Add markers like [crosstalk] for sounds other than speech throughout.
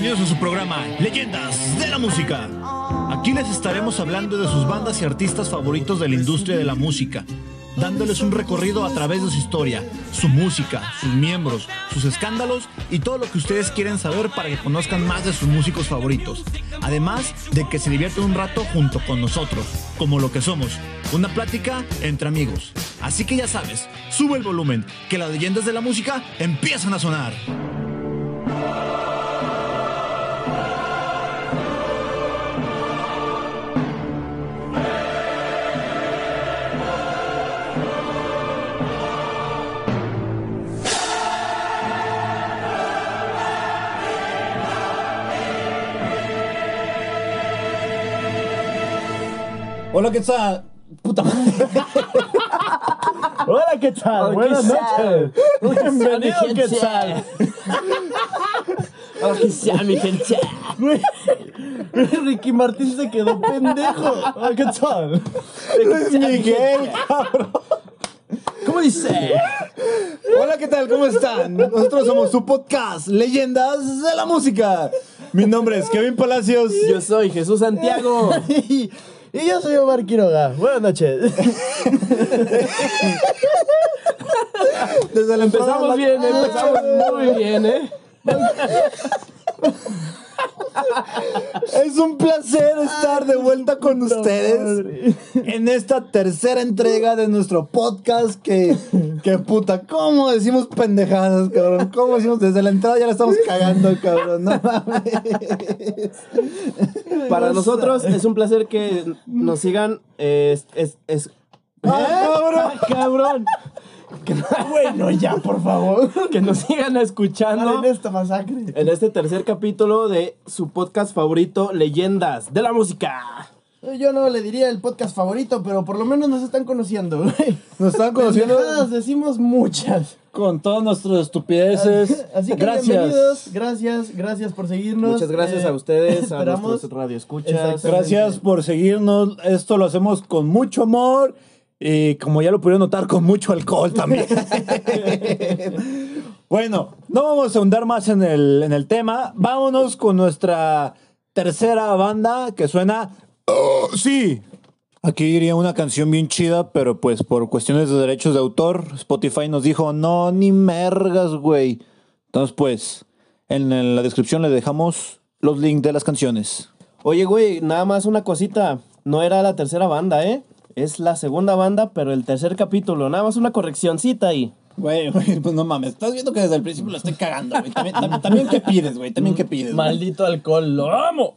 Bienvenidos a su programa Leyendas de la Música. Aquí les estaremos hablando de sus bandas y artistas favoritos de la industria de la música, dándoles un recorrido a través de su historia, su música, sus miembros, sus escándalos y todo lo que ustedes quieren saber para que conozcan más de sus músicos favoritos. Además de que se divierten un rato junto con nosotros, como lo que somos, una plática entre amigos. Así que ya sabes, sube el volumen, que las leyendas de la música empiezan a sonar. Hola, ¿qué tal? Puta madre. [laughs] Hola, ¿qué tal? Hola, Buenas ¿qué tal? noches. Bienvenido, [laughs] ¿qué tal? Oh, que sea mi gente. Güey, Ricky Martín se quedó pendejo. Hola, ¿qué tal? Luis Miguel, cabrón. ¿Cómo dice? Hola, ¿qué tal? ¿Cómo están? Nosotros somos su podcast, Leyendas de la Música. Mi nombre es Kevin Palacios. Yo soy Jesús Santiago. [laughs] Y, yo soy Omar Quiroga. Buenas noches. Desde la Empezamos bien, empezamos muy bien, ¿eh? [laughs] Es un placer estar de vuelta con ustedes en esta tercera entrega de nuestro podcast que, que puta, ¿cómo decimos pendejadas, cabrón? ¿Cómo decimos? Desde la entrada ya la estamos cagando, cabrón. No mames. Para nosotros es un placer que nos sigan. eh, Es, es, es- ¡Ah, cabrón! cabrón. [laughs] Bueno, ya, por favor. Que nos sigan escuchando en esta masacre. en este tercer capítulo de su podcast favorito, Leyendas de la Música. Yo no le diría el podcast favorito, pero por lo menos nos están conociendo, güey. Nos están conociendo Pendejadas decimos muchas. con todas nuestras estupideces. Así que Gracias. bienvenidos, gracias, gracias por seguirnos. Muchas gracias Eh, a ustedes, a nuestros radioescuchas. Gracias por seguirnos. Esto lo hacemos con mucho amor y como ya lo pudieron notar, con mucho alcohol también. [laughs] bueno, no vamos a ahondar más en el, en el tema. Vámonos con nuestra tercera banda que suena... Oh, sí. Aquí iría una canción bien chida, pero pues por cuestiones de derechos de autor, Spotify nos dijo, no, ni mergas, güey. Entonces pues, en la descripción les dejamos los links de las canciones. Oye, güey, nada más una cosita. No era la tercera banda, ¿eh? Es la segunda banda, pero el tercer capítulo. Nada más una correccioncita ahí. Güey, güey, [laughs] pues no mames. Estás viendo que desde el principio lo estoy cagando, güey. También, también, también qué pides, güey. También qué pides. Maldito alcohol, lo amo.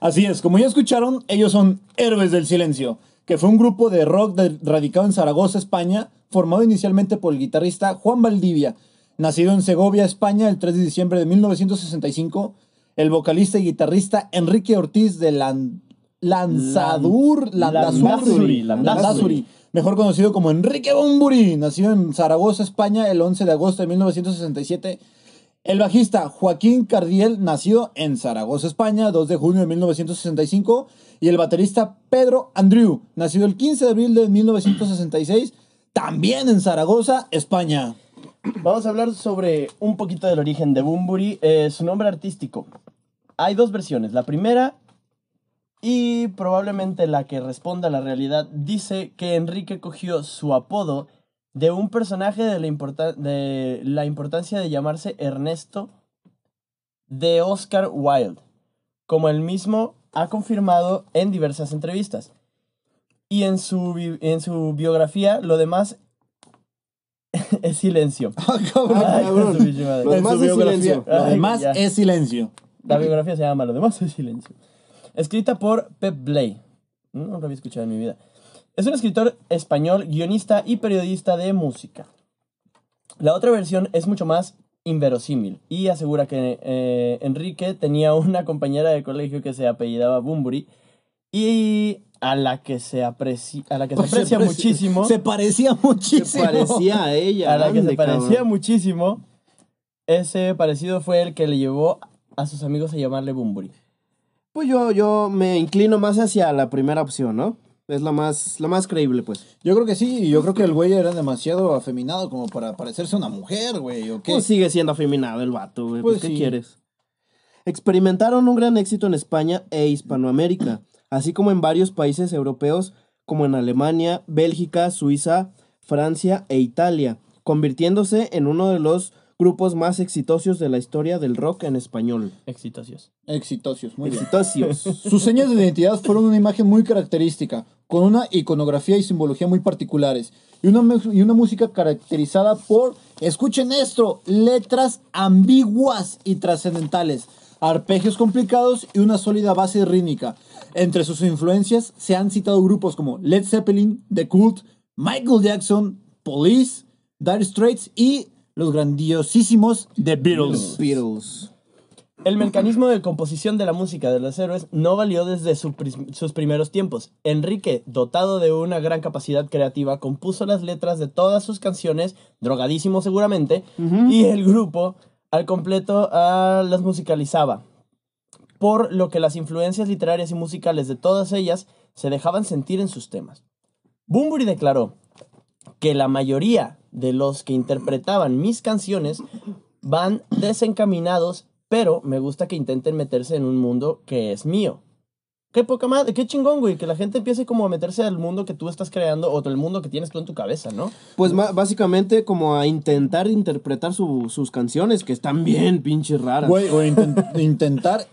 Así es, como ya escucharon, ellos son Héroes del Silencio, que fue un grupo de rock de- radicado en Zaragoza, España, formado inicialmente por el guitarrista Juan Valdivia, nacido en Segovia, España, el 3 de diciembre de 1965, el vocalista y guitarrista Enrique Ortiz de Lan- Lanzadur, Landazuri, Landazuri, mejor conocido como Enrique Bumburi, nacido en Zaragoza, España, el 11 de agosto de 1967. El bajista Joaquín Cardiel, nacido en Zaragoza, España, 2 de junio de 1965. Y el baterista Pedro Andrew, nacido el 15 de abril de 1966, también en Zaragoza, España. Vamos a hablar sobre un poquito del origen de Bumburi, eh, su nombre artístico. Hay dos versiones. La primera, y probablemente la que responda a la realidad, dice que Enrique cogió su apodo de un personaje de la, importa- de la importancia de llamarse Ernesto de Oscar Wilde, como él mismo ha confirmado en diversas entrevistas. Y en su, bi- en su biografía, lo demás [laughs] es silencio. Ay, cabrón. su pinche madre. Lo demás es silencio. Lo demás es silencio. La biografía se llama Lo demás es silencio. Escrita por Pep Blay. No lo había escuchado en mi vida. Es un escritor español, guionista y periodista de música. La otra versión es mucho más inverosímil y asegura que eh, Enrique tenía una compañera de colegio que se apellidaba Bumburi y a la que se, apreci- a la que se aprecia preci- muchísimo. Se parecía muchísimo. Se parecía a ella. [laughs] a la que se parecía muchísimo. Ese parecido fue el que le llevó a sus amigos a llamarle Bumburi. Pues yo, yo me inclino más hacia la primera opción, ¿no? Es la más, la más creíble, pues. Yo creo que sí, y yo creo que el güey era demasiado afeminado como para parecerse una mujer, güey, ¿o qué? Pues sigue siendo afeminado el vato, güey. Pues, Pues ¿qué sí. quieres? Experimentaron un gran éxito en España e Hispanoamérica, así como en varios países europeos como en Alemania, Bélgica, Suiza, Francia e Italia, convirtiéndose en uno de los grupos más exitosos de la historia del rock en español. Exitosos. Exitosos, muy bien. Exitosos. [laughs] Sus señas de identidad fueron una imagen muy característica, con una iconografía y simbología muy particulares, y una, y una música caracterizada por, escuchen esto, letras ambiguas y trascendentales, arpegios complicados y una sólida base rítmica. Entre sus influencias se han citado grupos como Led Zeppelin, The Cult, Michael Jackson, Police, Dire Straits y los grandiosísimos The Beatles. Beatles. El mecanismo de composición de la música de los héroes no valió desde su sus primeros tiempos. Enrique, dotado de una gran capacidad creativa, compuso las letras de todas sus canciones, drogadísimo seguramente, y el grupo al completo ah, las musicalizaba. Por lo que las influencias literarias y musicales de todas ellas se dejaban sentir en sus temas. Bunbury declaró que la mayoría de los que interpretaban mis canciones van desencaminados, pero me gusta que intenten meterse en un mundo que es mío. Qué poca madre, qué chingón, güey, que la gente empiece como a meterse al mundo que tú estás creando o el mundo que tienes tú en tu cabeza, ¿no? Pues básicamente como a intentar interpretar su- sus canciones, que están bien pinches raras. Güey, o inten- intentar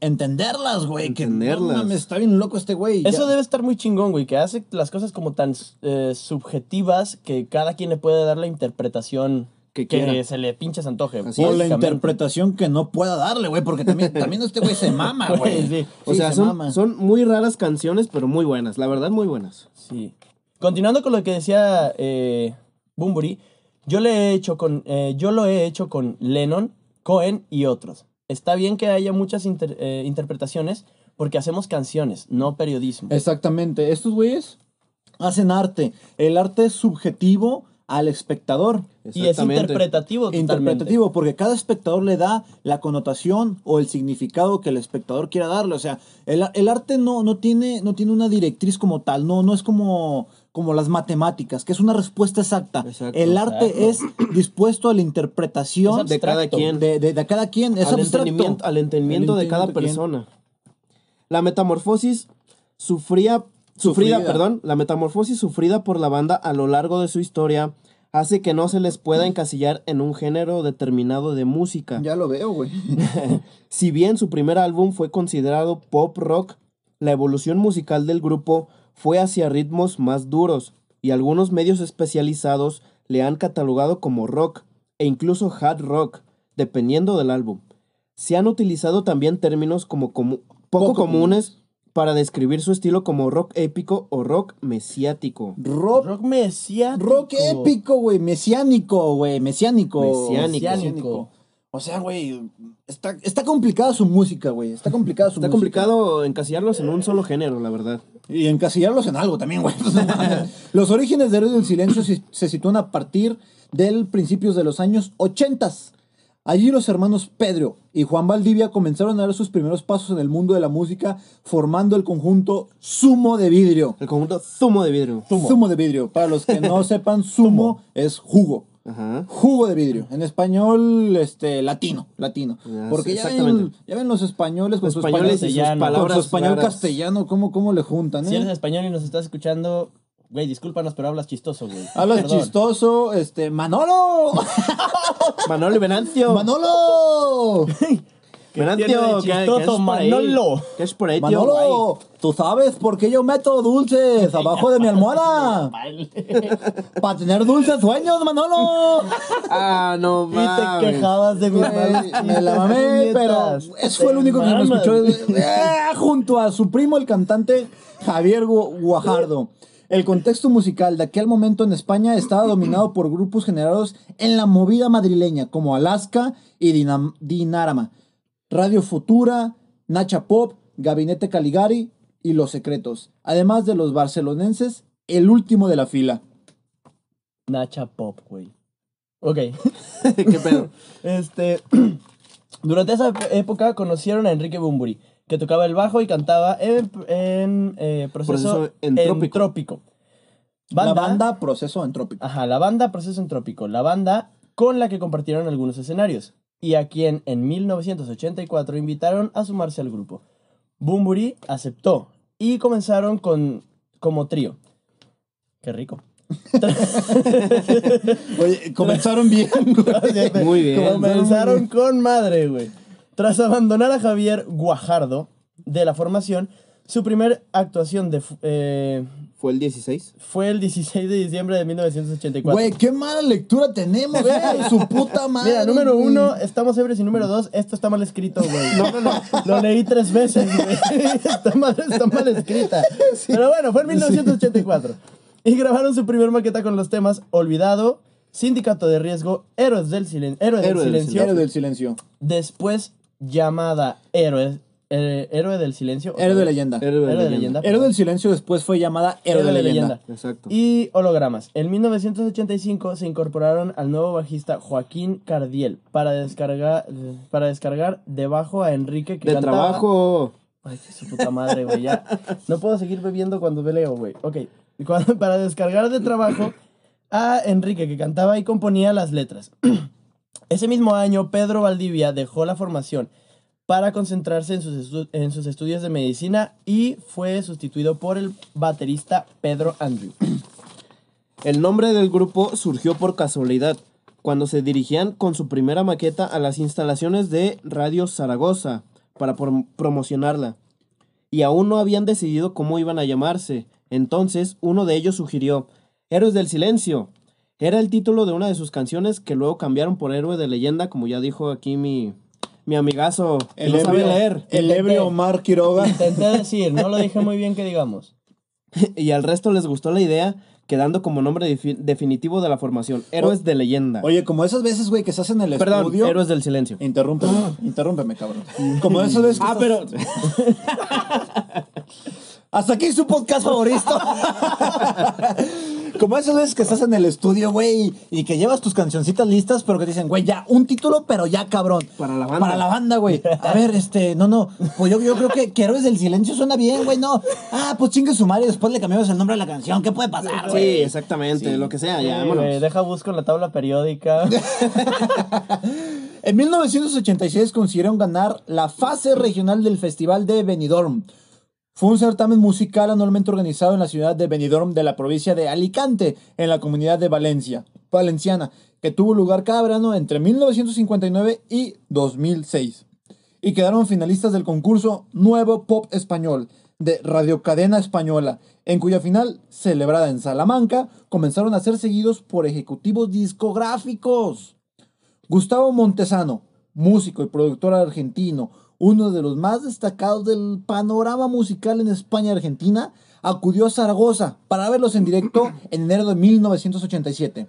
entenderlas, güey. Que no Entenderlas. mames, está bien loco este güey. Eso Ya. debe estar muy chingón, güey, que hace las cosas como tan eh, subjetivas que cada quien le puede dar la interpretación Que que, se le pinche se antoje. Así o la interpretación que no pueda darle, güey, porque también, también este güey se mama, [laughs] güey. Sí, o Sí, sea, se son, mama. son muy raras canciones, pero muy buenas. La verdad, muy buenas. Sí. Continuando con lo que decía eh, Bunbury, yo, le he hecho con, eh, yo lo he hecho con Lennon, Cohen y otros. Está bien que haya muchas inter- eh, interpretaciones porque hacemos canciones, no periodismo. Exactamente. Estos güeyes hacen arte. El arte es subjetivo al espectador. y es interpretativo totalmente. Interpretativo, porque cada espectador le da la connotación o el significado que el espectador quiera darle. O sea, el, el arte no, no, tiene, no tiene una directriz como tal, no, no es como, como las matemáticas, que es una respuesta exacta. Exacto. el arte es dispuesto a la interpretación De cada quien. de, de- de cada quien. Es al, abstracto. entendimiento, al entendimiento El de cada persona. La metamorfosis sufría, sufrida, Sufrida. perdón, la metamorfosis sufrida por la banda a lo largo de su historia hace que no se les pueda encasillar en un género determinado de música. Ya lo veo, güey. [laughs] Si bien su primer álbum fue considerado pop rock, la evolución musical del grupo fue hacia ritmos más duros y algunos medios especializados le han catalogado como rock e incluso hard rock, dependiendo del álbum. Se han utilizado también términos como comu- poco, Poco comunes para describir su estilo como rock épico o rock mesiático. Rock, Rock mesiánico. rock épico, güey. Mesiánico, güey. Mesiánico. Mesiánico. Mesiánico. O sea, güey, está, está complicada su música, güey. Está complicada su Está música. complicado encasillarlos en un solo género, la verdad. Y encasillarlos en algo también, güey. [laughs] [laughs] Los orígenes de Héroes del Silencio se, se sitúan a partir del principios de los años 80. Allí los hermanos Pedro y Juan Valdivia comenzaron a dar sus primeros pasos en el mundo de la música formando el conjunto Sumo de Vidrio. El conjunto Zumo de Vidrio. Zumo, de Vidrio. Para los que no [laughs] sepan, Sumo es jugo. Ajá. Jugo de vidrio. En español, este, latino, latino. Ah, Porque sí, ya ven, ya ven los españoles con Los su españoles y sus español, palabras con su español castellano, ¿cómo, cómo le juntan, Si eh? eres español y nos estás escuchando, güey, discúlpanos, pero hablas chistoso, güey. Hablas Perdón. chistoso, este, Manolo, [laughs] Manolo y Venancio. Manolo, [laughs] Venancio, tiene de ¿qué- qué chistoso, es? Manolo? ¿Qué es por ahí, tío? Manolo, ¿tú sabes por qué yo meto dulces abajo de mi almohada? [laughs] [laughs] Para tener dulces sueños, Manolo. [laughs] Ah, no Y te mames. quejabas de mi me la mamé, pero eso fue el único que me escuchó eh, junto a su primo, el cantante Javier Gu- Guajardo. El contexto musical de aquel momento en España estaba dominado por grupos generados en la movida madrileña, como Alaska y Dinarama, Radio Futura, Nacha Pop, Gabinete Caligari y Los Secretos, además de los barcelonenses, el último de la fila. Nacha Pop, güey. Ok. [laughs] ¿Qué pedo? Este. [clears throat] Durante esa época conocieron a Enrique Bumburi, que tocaba el bajo y cantaba en, en, eh, proceso, Proceso entrópico. entrópico. La banda Proceso Entrópico. Ajá, la banda Proceso Entrópico. La banda con la que compartieron algunos escenarios. Y a quien en 1984 invitaron a sumarse al grupo. Bumburi aceptó y comenzaron con, como trío. Qué rico. [laughs] Oye, comenzaron bien, güey. Muy bien. Comenzaron con madre, güey. Tras abandonar a Javier Guajardo de la formación, su primer actuación de, eh, ¿Fue el 16? fue el 16 de diciembre de 1984. Güey, qué mala lectura tenemos, güey. [laughs] Su puta madre. Mira, número uno, estamos ebrios y número dos, esto está mal escrito, güey. [laughs] No, no, no, lo leí tres veces, güey. [laughs] Está mal, está mal escrita. Pero bueno, fue en 1984. Y grabaron su primer maqueta con los temas Olvidado, Sindicato de Riesgo, Héroes del, Silen- Héroe del Héroe del Silencio, Héroe del silencio. después llamada Héroe, eh, Héroe del Silencio. Héroe de leyenda. Héroe de Héroe de leyenda. leyenda. Héroe del silencio después fue llamada Héroe, de leyenda. Exacto. Y hologramas. En 1985 se incorporaron al nuevo bajista Joaquín Cardiel para descargar, para descargar debajo a Enrique que De cantaba- trabajo. Ay, qué su puta madre, güey. Ya no puedo seguir bebiendo cuando leo, güey. Ok. Cuando- [laughs] para descargar de trabajo a Enrique que cantaba y componía las letras. [clears throat] Ese mismo año, Pedro Valdivia dejó la formación para concentrarse en sus, en sus estudios de medicina y fue sustituido por el baterista Pedro Andrew. [clears throat] El nombre del grupo surgió por casualidad, cuando se dirigían con su primera maqueta a las instalaciones de Radio Zaragoza para prom- promocionarla. Y aún no habían decidido cómo iban a llamarse. Entonces, uno de ellos sugirió Héroes del Silencio. Era el título de una de sus canciones que luego cambiaron por Héroe de Leyenda, como ya dijo aquí mi, mi amigazo, que El no sabe ebrio, leer. el ebrio Omar Quiroga. Intenté [laughs] decir, no lo dije muy bien que digamos. [laughs] Y al resto les gustó la idea, quedando como nombre defi- definitivo de la formación, Héroes de Leyenda. Oye, como esas veces, güey, que estás en el Perdón, estudio. Héroes del Silencio. Interrúmpeme, [laughs] interrúmpeme, cabrón. Como esas veces. que Ah, estás- pero Hasta aquí su podcast favorito. Como esas veces que estás en el estudio, güey, y que llevas tus cancioncitas listas, pero que te dicen, güey, ya, un título, pero ya, cabrón. Para la banda. Para la banda, güey. A ver, este, no, no. Pues yo, yo creo que, que Héroes del Silencio suena bien, güey, no. Ah, pues chingue su madre y después le cambiamos el nombre a la canción. ¿Qué puede pasar, sí, güey? exactamente, lo que sea, Sí, ya, vámonos. deja busco en la tabla periódica. [laughs] En 1986 consiguieron ganar la fase regional del Festival de Benidorm. Fue un certamen musical anualmente organizado en la ciudad de Benidorm de la provincia de Alicante, en la comunidad de Valencia, valenciana, que tuvo lugar cada verano entre 1959 y 2006. Y quedaron finalistas del concurso Nuevo Pop Español de Radio Cadena Española, en cuya final, celebrada en Salamanca, comenzaron a ser seguidos por ejecutivos discográficos. Gustavo Montesano, músico y productor argentino, uno de los más destacados del panorama musical en España y Argentina, acudió a Zaragoza para verlos en directo en enero de 1987.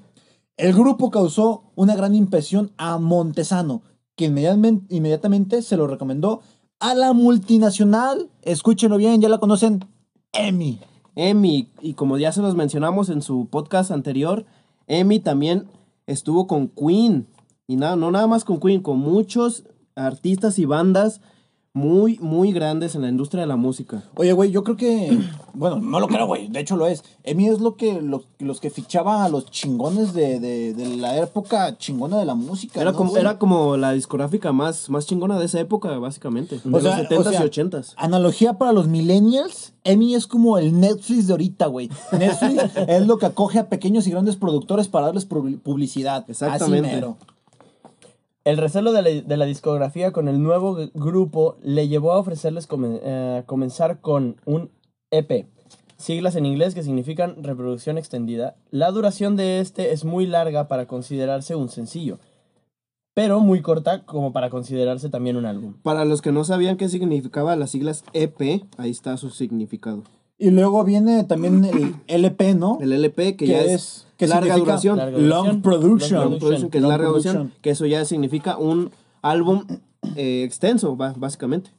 El grupo causó una gran impresión a Montesano, que inmediatamente, inmediatamente se lo recomendó a la multinacional, escúchenlo bien, ya la conocen, EMI. Emi, y como ya se los mencionamos en su podcast anterior, Emi también estuvo con Queen. Y nada, no nada más con Queen, con muchos artistas y bandas muy, muy grandes en la industria de la música. Oye, güey, yo creo que. [clears throat] Bueno, no lo creo, güey. De hecho, lo es. Emi es lo que, lo- los que fichaba a los chingones de, de- de la época chingona de la música. Era, ¿no, como, güey? era como la discográfica más, más chingona de esa época, básicamente. De O sea, los 70s o sea, y 80s. Analogía para los millennials, Emi es como el Netflix de ahorita, güey. Netflix [laughs] es lo que acoge a pequeños y grandes productores para darles publi- publicidad. Exactamente. Así mero. El recelo de la, discografía con el nuevo grupo le llevó a ofrecerles eh, comenzar con un EP, siglas en inglés que significan reproducción extendida. La duración de este es muy larga para considerarse un sencillo, pero muy corta como para considerarse también un álbum. Para los que no sabían qué significaba las siglas EP, ahí está su significado. Y luego viene también [clears throat] el LP, ¿no? El LP, que ¿Qué ya es? es, ¿Qué larga duración. Larga Long production. Long production, que es Long larga production. duración, que eso ya significa un álbum eh, extenso, básicamente.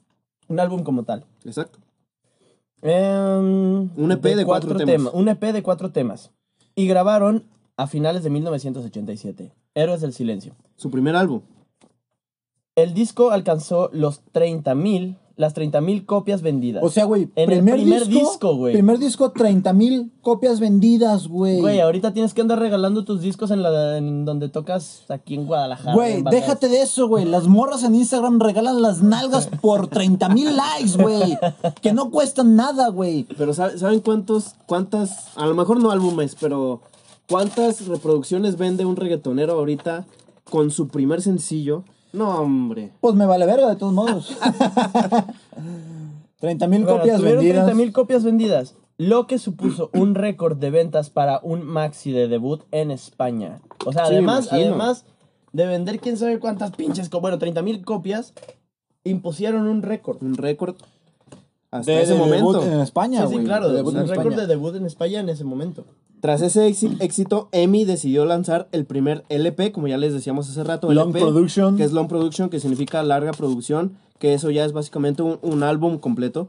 Un álbum como tal. Exacto. Em, Un EP de cuatro temas. tema- Un EP de cuatro temas. Y grabaron a finales de 1987. Héroes del Silencio. Su primer álbum. El disco alcanzó los 30.000 las 30.000 copias vendidas. O sea, güey, En el primer, primer disco, güey. Primer disco, 30 mil copias vendidas, güey. Güey, ahorita tienes que andar regalando tus discos en, la, en donde tocas aquí en Guadalajara. Güey, déjate de eso, güey. Las morras en Instagram regalan las nalgas por 30 mil likes, güey. Que no cuestan nada, güey. Pero ¿sabe- ¿saben cuántos, cuántas, a lo mejor no álbumes, pero cuántas reproducciones vende un reggaetonero ahorita con su primer sencillo? No, hombre. Pues me vale verga, de todos modos. [laughs] 30 mil Bueno, copias vendidas. 30.000 copias vendidas, lo que supuso un récord de ventas para un maxi de debut en España. O sea, Sí, además, además de vender quién sabe cuántas pinches, bueno, 30.000 copias, impusieron un récord. Un récord hasta De- ese de momento. debut en España, Sí, sí, claro, De un récord de debut en España en ese momento. Tras ese éxi- [clears throat] éxito, Emi decidió lanzar el primer LP, como ya les decíamos hace rato. Long LP, Production. Que es Long Production, que significa larga producción, que eso ya es básicamente un, un álbum completo.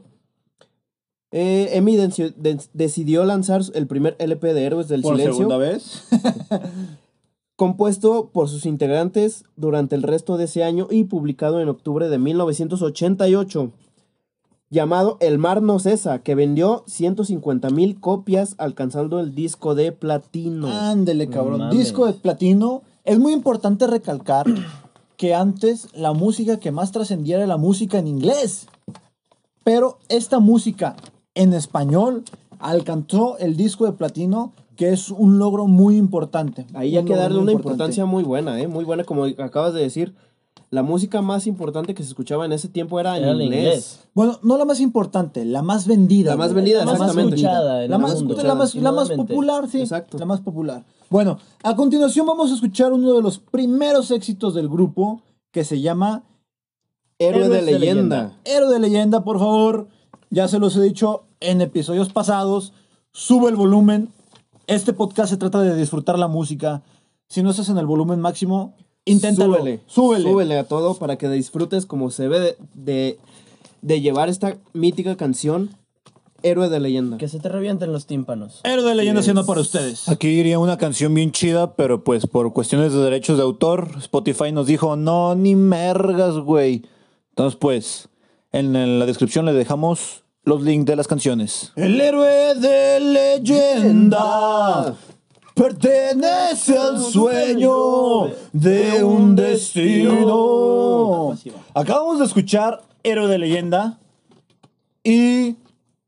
Eh, Emi de- decidió lanzar el primer LP de Héroes del Por Silencio, segunda vez. [laughs] [laughs] compuesto por sus integrantes durante el resto de ese año y publicado en octubre de 1988, llamado El Mar No Cesa, que vendió 150 mil copias, alcanzando el disco de platino. Ándele, cabrón. mames. Disco de platino. Es muy importante recalcar [clears throat] que antes la música que más trascendía era la música en inglés. Pero esta música en español alcanzó el disco de platino, que es un logro muy importante. Ahí hay que darle una importante. importancia muy buena, ¿eh? Muy buena, como acabas de decir. La música más importante que se escuchaba en ese tiempo era en Era inglés. inglés. Bueno, no la más importante, la más vendida. La más vendida, La más exactamente. escuchada en La el más, mundo. la más- la más popular, sí. Exacto. La más popular. Bueno, a continuación vamos a escuchar uno de los primeros éxitos del grupo que se llama Héroe de leyenda. Héroe de leyenda, por favor. Ya se los he dicho en episodios pasados. Sube el volumen. Este podcast se trata de disfrutar la música. Si no estás en el volumen máximo, inténtalo. Súbele, Súbele. súbele a todo para que disfrutes como se ve de, de, de llevar esta mítica canción, Héroe de leyenda. Que se te revienten los tímpanos. Héroe de leyenda siendo para ustedes. Aquí iría una canción bien chida, pero pues por cuestiones de derechos de autor, Spotify nos dijo, no, ni mergas, güey. Entonces pues, en, en la descripción le dejamos los links de las canciones. El héroe de leyenda pertenece al sueño de un destino. Acabamos de escuchar Héroe de leyenda y,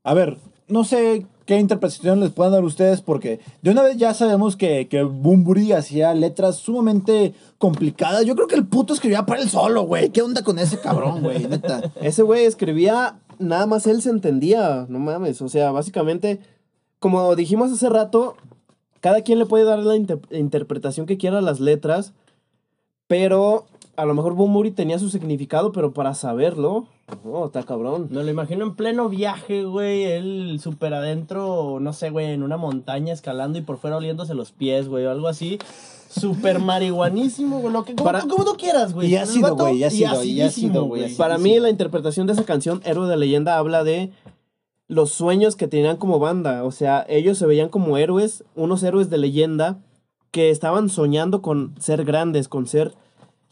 a ver, no sé qué interpretación les puedan dar ustedes, porque de una vez ya sabemos que, que Bumburi hacía letras sumamente complicadas. Yo creo que el puto escribía para él solo, güey. ¿Qué onda con ese cabrón, güey? Neta. Ese güey escribía, nada más él se entendía, no mames. O sea, básicamente, como dijimos hace rato, cada quien le puede dar la inter- interpretación que quiera a las letras, pero a lo mejor Bumburi tenía su significado, pero para saberlo, no, está cabrón. Me lo imagino en pleno viaje, güey, él súper adentro, no sé, güey, en una montaña escalando y por fuera oliéndose los pies, güey, o algo así. Súper marihuanísimo, güey, lo que, como, Para- como tú quieras, güey. Y ácido, vato- güey, y ácido, y acidísimo, ácido, güey. Para mí, la interpretación de esa canción, Héroe de Leyenda, habla de los sueños que tenían como banda. O sea, ellos se veían como héroes, unos héroes de leyenda que estaban soñando con ser grandes, con ser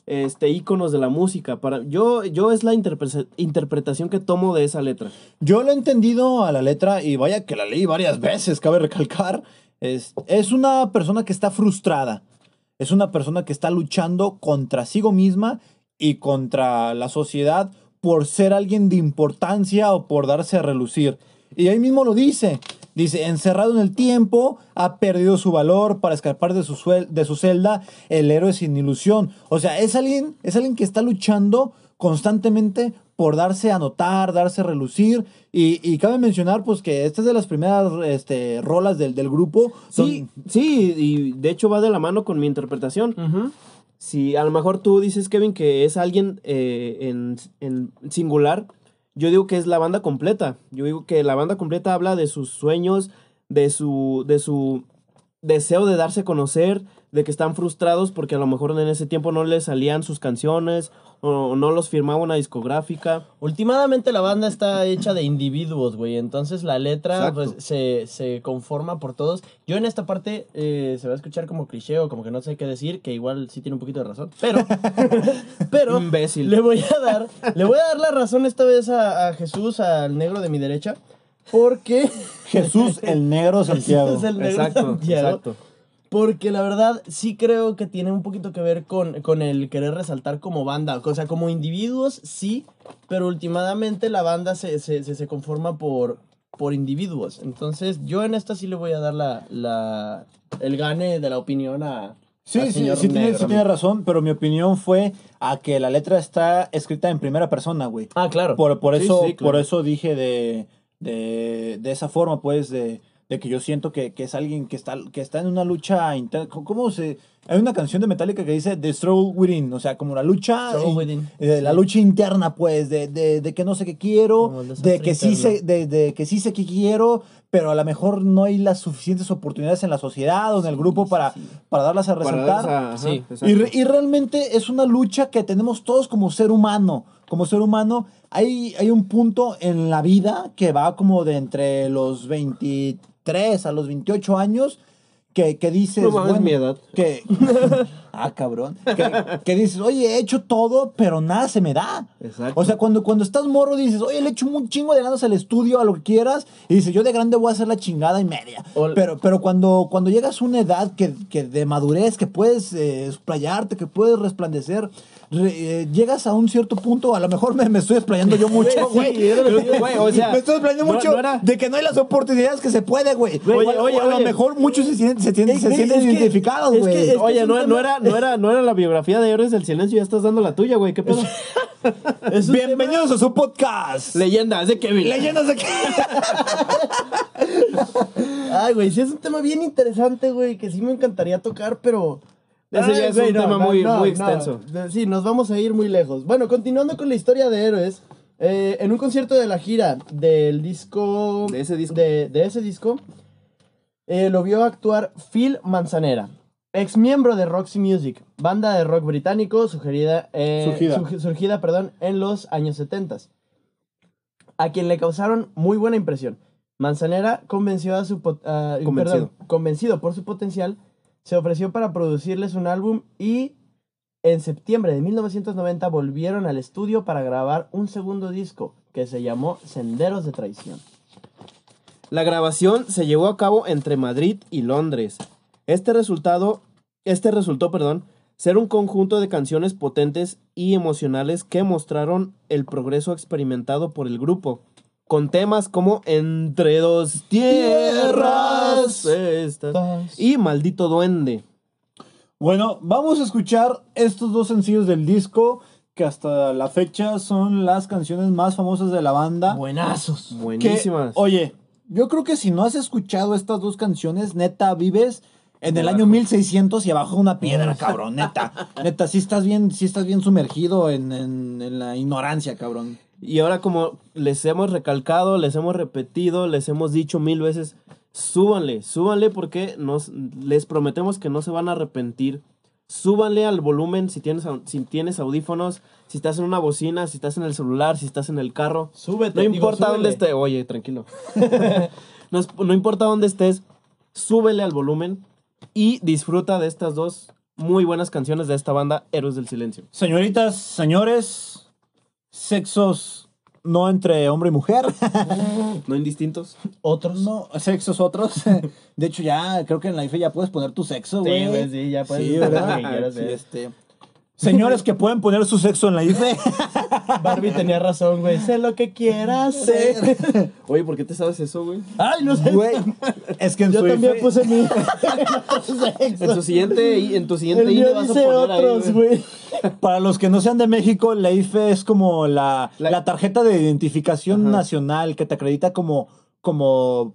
este íconos de la música. Para yo, yo es la interpre- interpretación que tomo de esa letra. Yo lo he entendido a la letra y vaya que la leí varias veces, cabe recalcar. Es, es una persona que está frustrada. Es una persona que está luchando contra sí misma y contra la sociedad por ser alguien de importancia o por darse a relucir. Y ahí mismo lo dice. Dice, encerrado en el tiempo, ha perdido su valor para escapar de su, de su celda, el héroe sin ilusión. O sea, es alguien, es alguien que está luchando constantemente por darse a notar, darse a relucir. Y, y cabe mencionar, pues, que esta es de las primeras este, rolas del, del grupo. Sí, sí, y de hecho va de la mano con mi interpretación. Ujú. Si a lo mejor tú dices, Kevin, que es alguien eh, en, en singular, yo digo que es la banda completa. Yo digo que la banda completa habla de sus sueños, de su, de su, deseo de darse a conocer, de que están frustrados porque a lo mejor en ese tiempo no les salían sus canciones o no los firmaba una discográfica. Últimamente la banda está hecha de individuos, güey. Entonces la letra pues, se, se conforma por todos. Yo en esta parte eh, se va a escuchar como cliché o como que no sé qué decir, que igual sí tiene un poquito de razón. Pero, [laughs] pero Imbécil. le voy a dar, le voy a dar la razón esta vez a, a Jesús, al negro de mi derecha, porque Jesús el negro [laughs] Santiago. es el negro Exacto, Santiago. exacto. Porque la verdad sí creo que tiene un poquito que ver con, con el querer resaltar como banda. O sea, como individuos sí, pero últimamente la banda se, se, se, se conforma por, por individuos. Entonces yo en esta sí le voy a dar la, la, el gane de la opinión a... Sí, sí, señor sí, tiene, sí razón, pero mi opinión fue a que la letra está escrita en primera persona, güey. Ah, claro. Por, por Sí, eso, sí, claro. por eso dije de, de, de esa forma, pues, de, de que yo siento que, que es alguien que está, que está en una lucha interna. ¿Cómo se...? Hay una canción de Metallica que dice The Struggle Within, o sea, como la lucha... In- within. eh, La lucha interna, pues, de, de, de que no sé qué quiero, de que, sí sé, de, de que sí sé qué quiero, pero a lo mejor no hay las suficientes oportunidades en la sociedad o en el grupo para, para darlas a resaltar. a- Sí. Y, re- y realmente es una lucha que tenemos todos como ser humano. Como ser humano, hay, hay un punto en la vida que va como de entre los 23 a los 28 años que, que dices, No bueno, mi edad. que... [laughs] ah, cabrón. Que, que dices, oye, he hecho todo, pero nada se me da. Exacto. O sea, cuando, cuando estás morro dices, oye, le echo un chingo de ganas al estudio, a lo que quieras, y dices, yo de grande voy a hacer la chingada y media. Ol- Pero, pero cuando, cuando llegas a una edad que, que de madurez, que puedes eh, explayarte, que puedes resplandecer, re- eh, llegas a un cierto punto, a lo mejor me, me estoy explayando yo [laughs] mucho, güey. Güey, o sea, me estoy explayando no- mucho no era- de que no hay las oportunidades que se puede, güey. Oye, oye, a lo oye. mejor muchos se sienten, se sienten, Es se que- sienten es que- identificados, es güey. que- es que- Oye, es no, no era, no, era, no era la biografía de Héroes del Silencio, ya estás dando la tuya, güey. ¿Qué pedo? [laughs] Bienvenidos a su podcast. Leyendas de Kevin. Leyendas de que... [laughs] Ay, güey, sí es un tema bien interesante, güey, que sí me encantaría tocar, pero... Ese ya Ay, es un tema muy- muy extenso. Sí, nos vamos a ir muy lejos. Bueno, continuando con la historia de héroes, eh, en un concierto de la gira del disco... De ese disco. De, de ese disco, eh, lo vio actuar Phil Manzanera, ex miembro de Roxy Music, banda de rock británico sugerida, eh, Surgida. surgi- surgida perdón, en los años 70 a quien le causaron muy buena impresión. Manzanera convenció a su Convencido. perdón, convencido por su potencial, se ofreció para producirles un álbum y en septiembre de 1990 volvieron al estudio para grabar un segundo disco que se llamó Senderos de Traición. La grabación se llevó a cabo entre Madrid y Londres. Este resultado, este resultó, perdón, ser un conjunto de canciones potentes y emocionales que mostraron el progreso experimentado por el grupo, con temas como Entre dos tierras estas y Maldito Duende. Bueno, vamos a escuchar estos dos sencillos del disco que hasta la fecha son las canciones más famosas de la banda. Buenazos. Que, Buenísimas. oye, yo creo que si no has escuchado estas dos canciones, neta, vives en el año 1600 y abajo de una piedra, cabrón, neta. [laughs] Neta, sí estás bien, sí estás bien sumergido en, en- en la ignorancia, cabrón. Y ahora como les hemos recalcado, les hemos repetido, les hemos dicho mil veces, súbanle, súbanle porque nos, les prometemos que no se van a arrepentir. Súbanle al volumen si tienes, si tienes audífonos, si estás en una bocina, si estás en el celular, si estás en el carro. Súbete. No importa dónde estés, oye, tranquilo. [laughs] no, es- no importa dónde estés, súbele al volumen y disfruta de estas dos muy buenas canciones de esta banda, Héroes del Silencio. Señoritas, señores, sexos no entre hombre y mujer. [laughs] ¿No indistintos? Otros. No, sexos otros. [laughs] De hecho, ya creo que en la IFE ya puedes poner tu sexo, Sí, güey. güey, sí, ya puedes Sí, ¿verdad? quieras, Sí, este. Señores que pueden poner su sexo en la IFE. [laughs] Barbie tenía razón, güey. Sé lo que quieras ser. [laughs] Oye, ¿por qué te sabes eso, güey? Ay, no sé. Güey, es que en Yo su también IFE puse mi. [laughs] En tu siguiente, en tu siguiente mío vas a poner ahí, otros, güey. güey. Para los que no sean de México, la IFE es como la, La- la tarjeta de identificación Ajá. nacional que te acredita como, como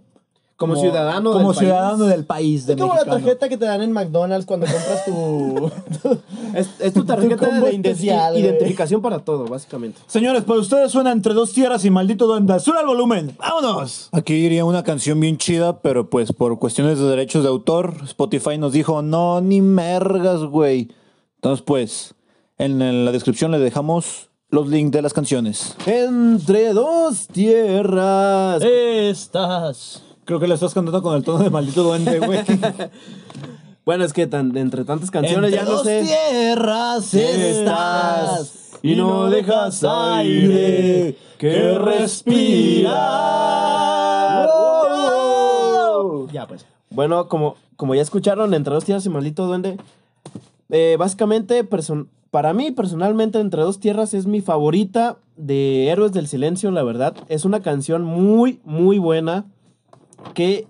Como ciudadano Como del país. ciudadano del país de Es como México. la tarjeta que te dan en McDonald's cuando compras tu... [laughs] Es, es tu tarjeta combo de especial, identificación para todo, básicamente. Señores, para ustedes suena entre dos tierras y maldito duende. Suena el volumen. ¡Vámonos! Aquí iría una canción bien chida, pero pues por cuestiones de derechos de autor, Spotify nos dijo, no, ni mergas, güey. Entonces, pues, en, en la descripción les dejamos los links de las canciones. Entre dos tierras. Estás... Creo que le estás cantando con el tono de maldito duende, güey. [laughs] Bueno, es que tan- entre tantas canciones Entre ya no dos sé. tierras estás y no dejas aire que respirar. Oh. Ya, pues. Bueno, como, como ya escucharon, Entre dos tierras y maldito duende, eh, básicamente, person- para mí, personalmente, Entre dos tierras es mi favorita de Héroes del Silencio, la verdad. Es una canción muy, muy buena que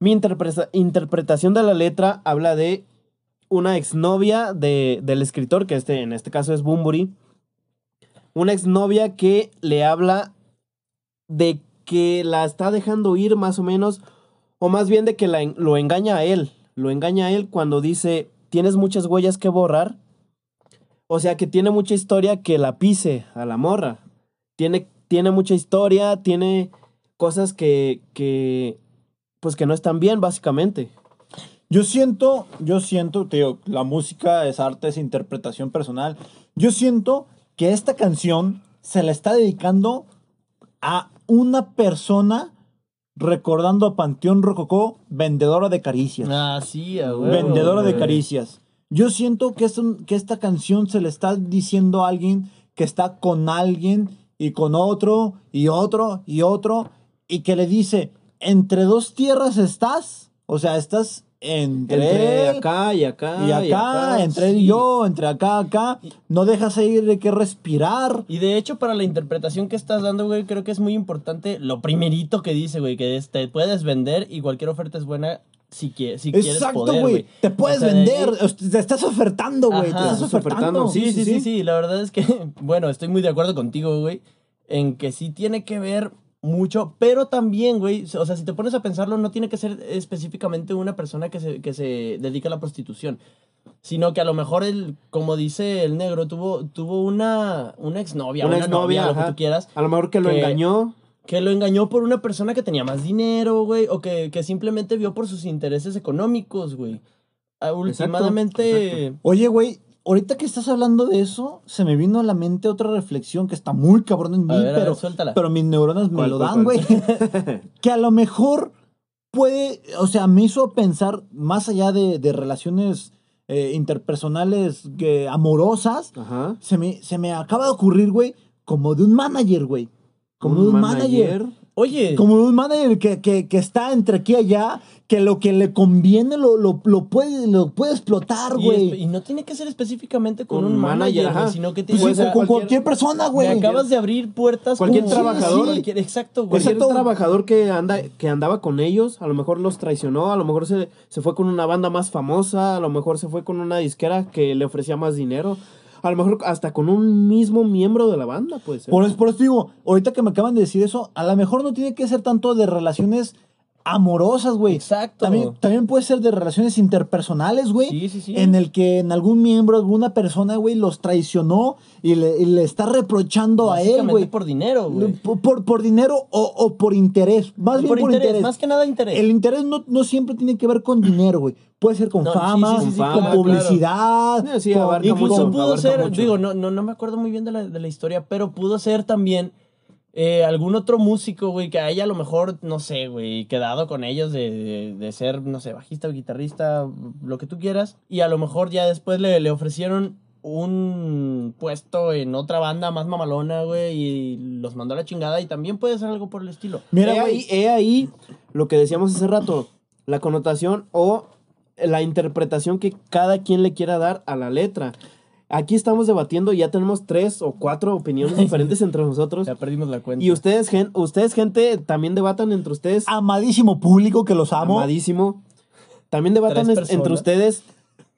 mi interpreta- interpretación de la letra habla de una exnovia de, del escritor, que este, en este caso es Bumburi. Una exnovia que le habla de que la está dejando ir más o menos, o más bien de que la lo engaña a él. Lo engaña a él cuando dice, tienes muchas huellas que borrar. O sea que tiene mucha historia que la pise a la morra. Tiene, tiene mucha historia, tiene cosas que, que, pues que no están bien, básicamente. Yo siento, yo siento, te digo, la música es arte, es interpretación personal. Yo siento que esta canción se la está dedicando a una persona recordando a Panteón Rococó, vendedora de caricias. Ah, sí, vendedora de caricias. Yo siento que, es un- que esta canción se le está diciendo a alguien que está con alguien y con otro y otro y otro y que le dice, entre dos tierras estás, o sea, estás entre, Entre él acá y acá. y acá, entre él y sí. yo, entre acá, acá, no dejas ir de que respirar. Y de hecho, para la interpretación que estás dando, güey, creo que es muy importante lo primerito que dice, güey, que es, te puedes vender y cualquier oferta es buena si, quie- si quieres Exacto, poder, güey. Te puedes O sea, de vender, ahí- te estás ofertando, güey. Te estás ofertando, ofertando. Sí, sí, sí, sí, La verdad es que, [laughs] bueno, estoy muy de acuerdo contigo, güey, en que sí tiene que ver mucho, pero también, güey, o sea, si te pones a pensarlo, no tiene que ser específicamente una persona que se, que se dedica a la prostitución, sino que a lo mejor, el, como dice el negro, tuvo, tuvo una, una exnovia, Una una, exnovia, novia, lo que tú quieras, A lo mejor que lo Que- engañó. que lo engañó por una persona que tenía más dinero, güey, o que, que simplemente vio por sus intereses económicos, güey. Últimamente... exacto. Oye, güey, ahorita que estás hablando de eso, se me vino a la mente otra reflexión que está muy cabrón en mí, A ver, pero, pero mis neuronas me ¿Cuál, lo dan, güey. [laughs] [laughs] que a lo mejor puede, o sea, me hizo pensar más allá de, de relaciones eh, interpersonales que, amorosas, Ajá. se me, se me acaba de ocurrir, güey, como de un manager, güey. Como de un manager. Oye, Como un manager que, que, que está entre aquí y allá, que lo que le conviene lo, lo, lo puede, lo puede explotar, güey. y no tiene que ser específicamente con Con un manager, sino que Pues tiene sí, puede con, ser con cualquier- cualquier persona, güey. acabas de abrir puertas. Cualquier como- trabajador. cualquier- exacto, güey. Cualquier Exacto. trabajador que, anda, que andaba con ellos, a lo mejor los traicionó, a lo mejor se, se fue con una banda más famosa, a lo mejor se fue con una disquera que le ofrecía más dinero, a lo mejor hasta con un mismo miembro de la banda, pues. Por eso, por eso digo, ahorita que me acaban de decir eso, a lo mejor no tiene que ser tanto de relaciones amorosas, güey. Exacto. También, también puede ser de relaciones interpersonales, güey. Sí, sí, sí. En el que en algún miembro, alguna persona, güey, los traicionó y le, y le está reprochando a él, güey. por dinero, güey. Por, por, por dinero o, o por interés. Más bien por, interés, interés. más que nada interés. El interés no, no siempre tiene que ver con dinero, güey. Puede ser con No, fama, sí, sí, sí, con claro, publicidad. Sí, sí, con- Incluso mucho, pudo ser, mucho. digo, no, no, no me acuerdo muy bien de la, de la historia, pero pudo ser también eh, algún otro músico, güey, que haya a lo mejor, no sé, güey, quedado con ellos de, de- de ser, no sé, bajista, guitarrista, lo que tú quieras, y a lo mejor ya después le, le ofrecieron un puesto en otra banda más mamalona, güey, y los mandó a la chingada, y también puede ser algo por el estilo. Mira, he, güey. ahí, he ahí lo que decíamos hace rato, la connotación o la interpretación que cada quien le quiera dar a la letra. Aquí estamos debatiendo y ya tenemos tres o cuatro opiniones [laughs] diferentes entre nosotros. Ya perdimos la cuenta. Y ustedes, gen- ustedes, gente, también debatan entre ustedes. Amadísimo público que los amo. Amadísimo. También debatan entre ustedes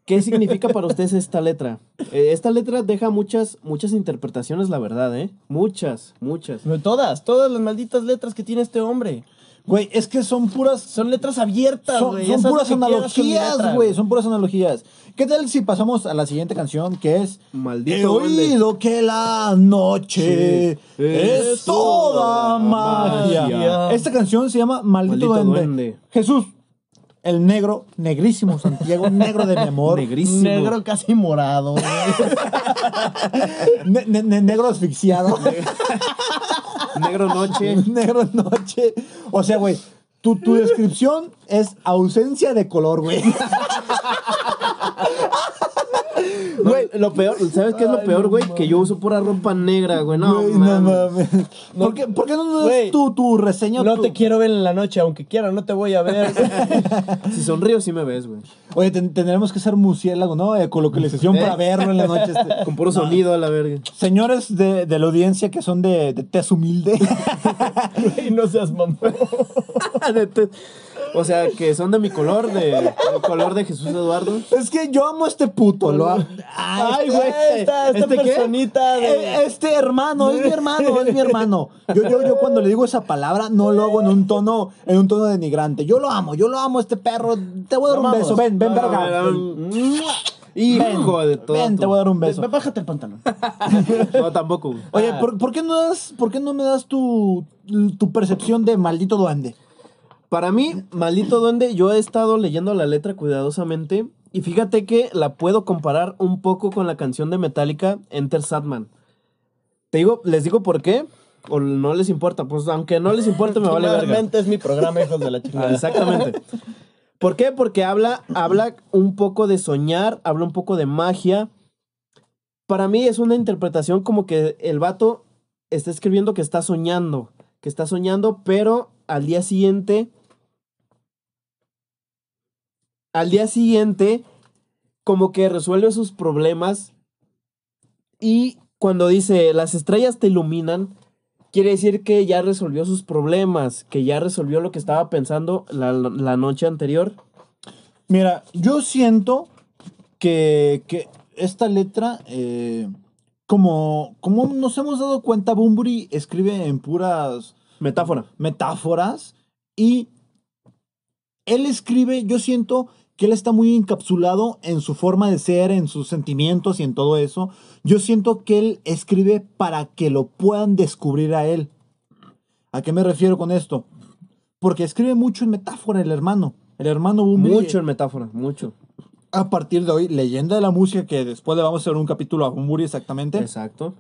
qué [laughs] significa para ustedes esta letra. Eh, esta letra deja muchas, muchas interpretaciones, la verdad, ¿eh? Muchas, muchas. Todas, todas las malditas letras que tiene este hombre. Güey, es que son puras. Son letras abiertas, Son, güey. son puras analogías, letra, güey. Son puras analogías. ¿Qué tal si pasamos a la siguiente canción que es Maldito He duende. oído que la noche Sí, es toda magia. magia. Esta canción se llama Maldito, Maldito duende. duende. Jesús, el negro, negrísimo Santiago, negro de mi amor. Negrísimo. Negro casi morado, güey. [laughs] Ne- ne- ne- negro asfixiado. [laughs] Negro noche. [laughs] negro noche. O sea, güey, tu, tu descripción es ausencia de color, güey. [laughs] Güey, lo peor, ¿sabes qué es lo Ay, peor, no güey? Que yo uso pura ropa negra, güey. No, Güey, mames. mames. ¿Por, qué, por qué no nos das Güey, tu, tu reseña? No tu- te quiero ver en la noche, aunque quiera, no te voy a ver. [laughs] Si sonrío, sí me ves, güey. Oye, ten- tendremos que ser murciélago, ¿no? Eh, Colocalización para verlo en la noche. este. [laughs] Con puro sonido a la verga. Señores de, de la audiencia que son de, de tez humilde. [laughs] Güey, no seas mamón. De te- o sea, que son de mi color, de, del color de Jesús Eduardo. es que yo amo a este puto. Lo amo. Ay, güey, esta, esta ¿Este qué? personita de... Eh, Este hermano, es mi hermano, es mi hermano. Yo, yo, yo cuando le digo esa palabra no lo hago en un tono, en un tono denigrante. Yo lo amo, yo lo amo, este perro. Te voy a dar un beso. Ven, ven, A verga. ver, Hijo de todo. Ven, te voy a dar un beso. Ve, Bájate el pantalón. [laughs] No, tampoco. Oye, ¿por, por qué no das, ¿por qué no me das tu, tu percepción de maldito duende? Para mí, maldito duende, yo he estado leyendo la letra cuidadosamente y fíjate que la puedo comparar un poco con la canción de Metallica, Enter Sadman. Te digo, les digo por qué, o no les importa, pues aunque no les importe me vale verga. Realmente es mi programa, hijos de la [laughs] chingada. Exactamente. ¿Por qué? Porque habla, habla un poco de soñar, habla un poco de magia. Para mí es una interpretación como que el vato está escribiendo que está soñando, que está soñando, pero al día siguiente, al día siguiente, como que resuelve sus problemas y cuando dice las estrellas te iluminan, quiere decir que ya resolvió sus problemas, que ya resolvió lo que estaba pensando la, la noche anterior. Mira, yo siento que, que esta letra, eh, como, como nos hemos dado cuenta, Bumburi escribe en puras Metáfora. metáforas y él escribe, yo siento que él está muy encapsulado en su forma de ser, en sus sentimientos y en todo eso. Yo siento que él escribe para que lo puedan descubrir a él. ¿A qué me refiero con esto? Porque escribe mucho en metáfora el hermano. El hermano Bumburi. Mucho en metáfora, mucho. A partir de hoy, leyenda de la música, que después le vamos a hacer un capítulo a Bumburi exactamente. Exacto.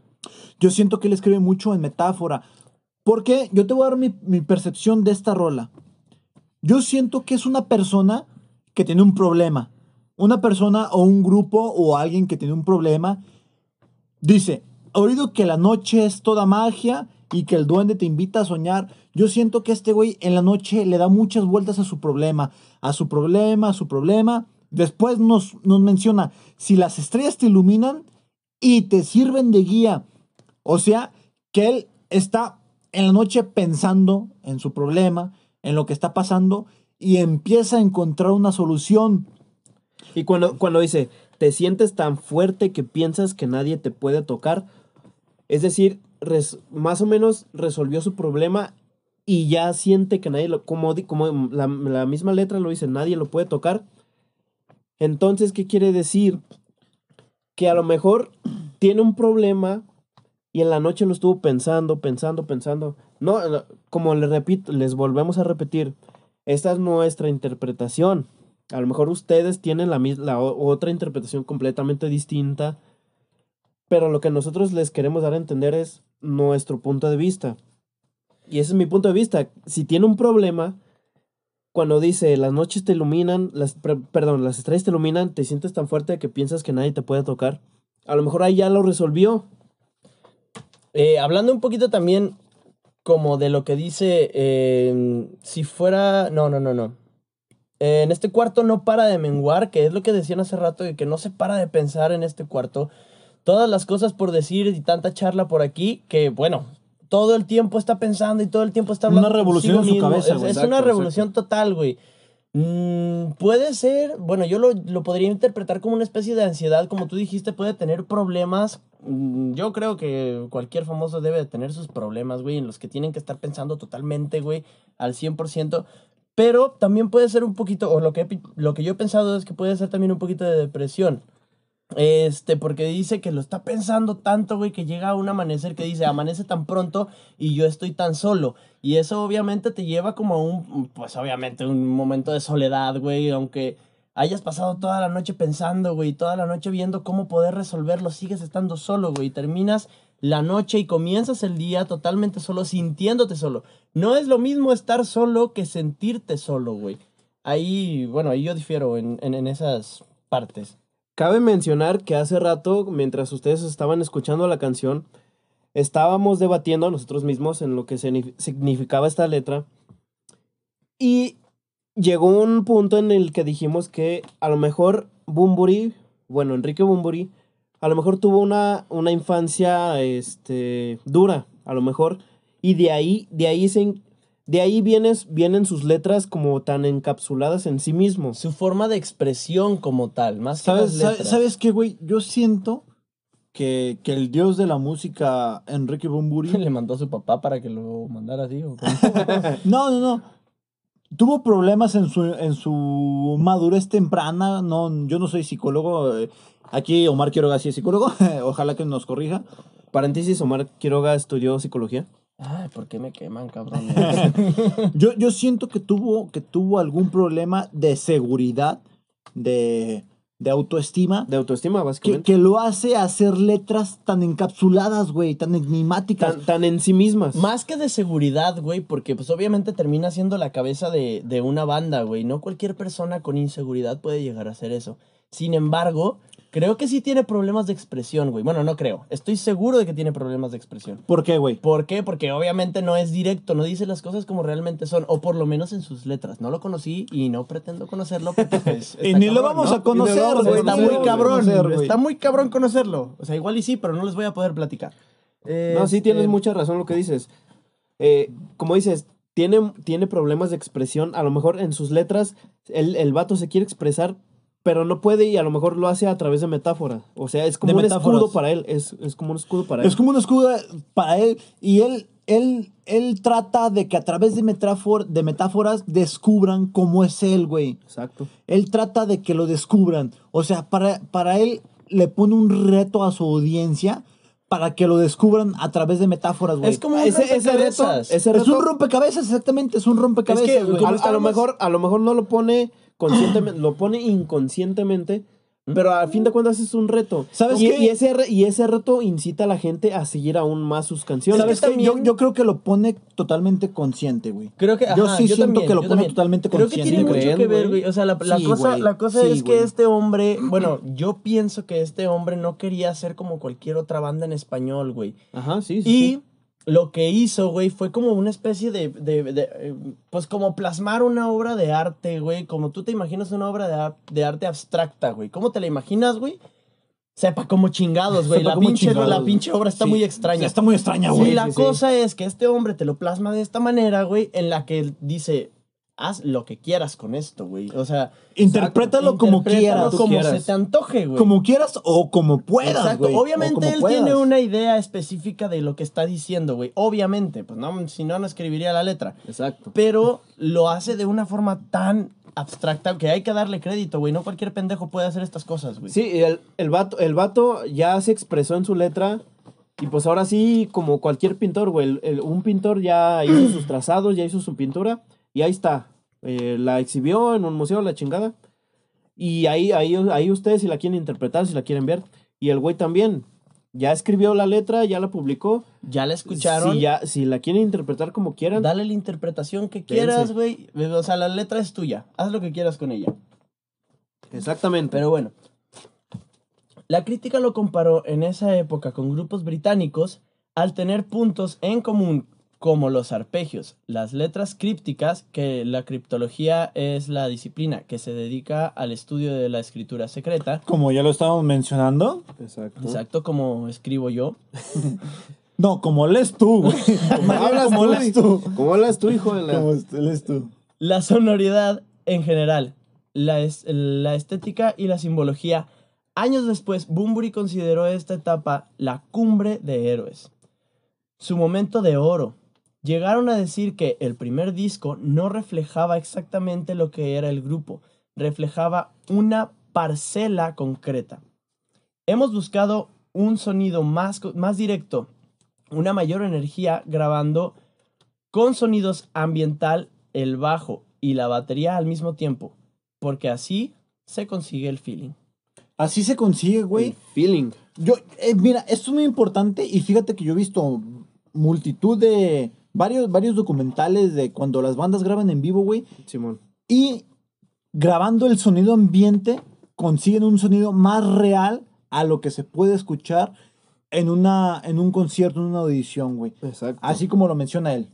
Yo siento que él escribe mucho en metáfora. Porque yo te voy a dar mi, mi percepción de esta rola. Yo siento que es una persona que tiene un problema. Una persona o un grupo o alguien que tiene un problema. Dice, oído que la noche es toda magia y que el duende te invita a soñar. Yo siento que este güey en la noche le da muchas vueltas a su problema. A su problema, a su problema. Después nos, nos menciona, si las estrellas te iluminan y te sirven de guía. O sea, que él está en la noche pensando en su problema, en lo que está pasando, y empieza a encontrar una solución. Y cuando, cuando dice, te sientes tan fuerte que piensas que nadie te puede tocar, es decir, más o menos resolvió su problema y ya siente que nadie lo, como, como la, la misma letra lo dice, nadie lo puede tocar. Entonces, ¿qué quiere decir? Que a lo mejor tiene un problema y en la noche lo estuvo pensando, pensando, pensando. No, como le repito, les volvemos a repetir, esta es nuestra interpretación. A lo mejor ustedes tienen la, la otra interpretación completamente distinta, pero lo que nosotros les queremos dar a entender es nuestro punto de vista. Y ese es mi punto de vista. Si tiene un problema, cuando dice las noches te iluminan, las, per- perdón, las estrellas te iluminan, te sientes tan fuerte que piensas que nadie te puede tocar. A lo mejor ahí ya lo resolvió. Eh, hablando un poquito también como de lo que dice, eh, si fuera, no, no, no, no. Eh, en este cuarto no para de menguar, que es lo que decían hace rato, de que no se para de pensar en este cuarto. Todas las cosas por decir y tanta charla por aquí, que bueno, todo el tiempo está pensando y todo el tiempo está hablando. Una revolución en su mismo. cabeza, Es, güey. es Exacto, una revolución total, güey. Mm, puede ser, bueno, yo lo, lo podría interpretar como una especie de ansiedad, como tú dijiste, puede tener problemas. Mm, Yo creo que cualquier famoso debe de tener sus problemas, güey, en los que tienen que estar pensando totalmente, güey, al 100%. Pero también puede ser un poquito, o lo que, lo que yo he pensado es que puede ser también un poquito de depresión. Este, porque dice que lo está pensando tanto, güey, que llega un amanecer que dice, amanece tan pronto y yo estoy tan solo. Y eso obviamente te lleva como a un, pues obviamente un momento de soledad, güey, aunque hayas pasado toda la noche pensando, güey, toda la noche viendo cómo poder resolverlo, sigues estando solo, güey, y terminas la noche y comienzas el día totalmente solo, sintiéndote solo. No es lo mismo estar solo que sentirte solo, güey. Ahí, bueno, ahí yo difiero en, en, en esas partes. Cabe mencionar que hace rato, mientras ustedes estaban escuchando la canción, estábamos debatiendo nosotros mismos en lo que signi- significaba esta letra. Y llegó un punto en el que dijimos que a lo mejor Bumburi, bueno, Enrique Bumburi, a lo mejor tuvo una, una infancia este, dura, a lo mejor. Y de ahí, de ahí, se, de ahí vienes, vienen sus letras como tan encapsuladas en sí mismos. Su forma de expresión como tal, más que ¿Sabes, las letras. ¿Sabes qué, güey? Yo siento que, que el dios de la música, Enrique Bumburi, [laughs] Le mandó a su papá para que lo mandara así. [laughs] No, no, no. Tuvo problemas en su, en su madurez temprana. No, yo no soy psicólogo. eh, Aquí Omar Quiroga sí es psicólogo. [laughs] Ojalá que nos corrija. Paréntesis, Omar Quiroga estudió psicología. Ay, ¿por qué me queman, cabrón? [laughs] Yo, yo siento que tuvo, que tuvo algún problema de seguridad, de, de autoestima, De autoestima, que, básicamente. que lo hace hacer letras tan encapsuladas, güey, tan enigmáticas. Tan, tan en sí mismas. Más que de seguridad, güey, porque pues obviamente termina siendo la cabeza de, de una banda, güey. No cualquier persona con inseguridad puede llegar a hacer eso. Sin embargo, creo que sí tiene problemas de expresión, güey. Bueno, no creo. Estoy seguro de que tiene problemas de expresión. ¿Por qué, güey? ¿Por qué? Porque obviamente no es directo, no dice las cosas como realmente son, o por lo menos en sus letras. No lo conocí y no pretendo conocerlo porque [laughs] pues, Y ni lo vamos ¿no? a conocer, a güey. Está muy cabrón, conocer, está muy cabrón conocerlo. O sea, igual y sí, pero no les voy a poder platicar. No, sí tienes Este, mucha razón lo que dices. Eh, como dices, tiene, tiene problemas de expresión. A lo mejor en sus letras el, el vato se quiere expresar, pero no puede y a lo mejor lo hace a través de metáfora. O sea, es como De un metáforas. escudo para él. Es, es como un escudo para él. Es como un escudo para él y él, él, él trata de que a través de, metáfor- de metáforas descubran cómo es él, güey. Exacto. Él trata de que lo descubran. O sea, para, para él le pone un reto a su audiencia para que lo descubran a través de metáforas, güey. Es como un Ese, ese reto, rompecabezas. ese Es reto un rompecabezas, exactamente, es un rompecabezas, Es que, a, lo mejor, a lo mejor no lo pone conscientemente, [clears throat] lo pone inconscientemente, pero a fin de cuentas es un reto. ¿Sabes y, qué? y ese, re- y ese reto incita a la gente a seguir aún más sus canciones. ¿Sabes que qué? Yo, yo creo que lo pone totalmente consciente, güey. Creo que, Yo sí siento también, que lo pone también. totalmente Creo que consciente, tiene mucho ¿creen, que ver, güey? güey. O sea, la, la Sí, cosa, güey. la cosa Sí, es güey. que este hombre, bueno, yo pienso que este hombre no quería ser como cualquier otra banda en español, güey. Ajá, sí, sí. Y sí. Lo que hizo, güey, fue como una especie de, de- de, eh, pues como plasmar una obra de arte, güey, como tú te imaginas una obra de, de arte abstracta, güey. ¿Cómo te la imaginas, güey? Sepa como chingados, güey. La pinche, chingados, la pinche obra está Sí. muy extraña. Está muy extraña, güey. la sí, sí. cosa es que este hombre te lo plasma de esta manera, güey, en la que él dice, haz lo que quieras con esto, güey. O sea, Interprétalo como interprétalo quieras. como quieras. se te antoje, güey. Como quieras o como puedas, Exacto. güey. Obviamente él puedas. tiene una idea específica de lo que está diciendo, güey. Obviamente, pues no, si no, no escribiría la letra. Exacto. Pero lo hace de una forma tan abstracta que hay que darle crédito, güey. No cualquier pendejo puede hacer estas cosas, güey. Sí, el, el, vato, el vato ya se expresó en su letra. Y pues ahora sí, como cualquier pintor, güey. el- el- un pintor ya hizo sus trazados, ya hizo su pintura. Y ahí está. Eh, la exhibió en un museo, la chingada. Y ahí, ahí, ahí ustedes si la quieren interpretar, si la quieren ver. Y el güey también. Ya escribió la letra, ya la publicó. Ya la escucharon. Si, ya, si la quieren interpretar como quieran. Dale la interpretación que quieras, güey. O sea, la letra es tuya. Haz lo que quieras con ella. Exactamente. Pero bueno. La crítica lo comparó en esa época con grupos británicos al tener puntos en común como los arpegios, las letras crípticas, que la criptología es la disciplina que se dedica al estudio de la escritura secreta, Como ya lo estábamos mencionando. Exacto. exacto como escribo yo. [laughs] No, como lees tú, güey. [laughs] ¿Cómo hablas como tú, lees tú. ¿Cómo hablas tú, hijo de la...? Como lees tú. La sonoridad en general, la, es- la estética y la simbología. Años después, Bunbury consideró esta etapa la cumbre de héroes. Su momento de oro. Llegaron a decir que el primer disco no reflejaba exactamente lo que era el grupo, reflejaba una parcela concreta. Hemos buscado un sonido más, más directo, una mayor energía grabando con sonidos ambiental, el bajo y la batería al mismo tiempo, porque así se consigue el feeling. Así se consigue, El güey. feeling. Yo, eh, mira, esto es muy importante y fíjate que yo he visto multitud de varios, varios documentales de cuando las bandas graban en vivo, güey, Simón. y grabando el sonido ambiente consiguen un sonido más real a lo que se puede escuchar en, una, en un concierto, en una audición, güey. Exacto. Así como lo menciona él.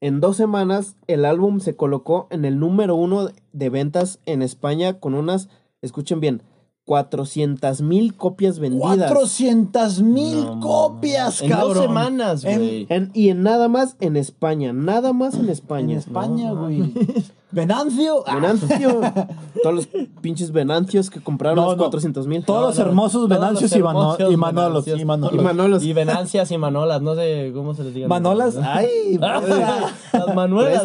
En dos semanas, el álbum se colocó en el número uno de ventas en España con unas, escuchen bien, 400 mil copias vendidas. 400 mil No, copias, en cabrón. dos semanas, En- güey. En- y en nada más en España, nada más en En España. España, No, güey. [laughs] Venancio. ah, Venancio. [laughs] Todos los pinches Venancios que compraron No, los no. 400 mil. Todos los hermosos Venancios y, Manolos. Y Manolos. Y Manolos. Y Venancias y Manolas, no sé cómo se les diga. Manolas, ay. [laughs] Las Manuelas.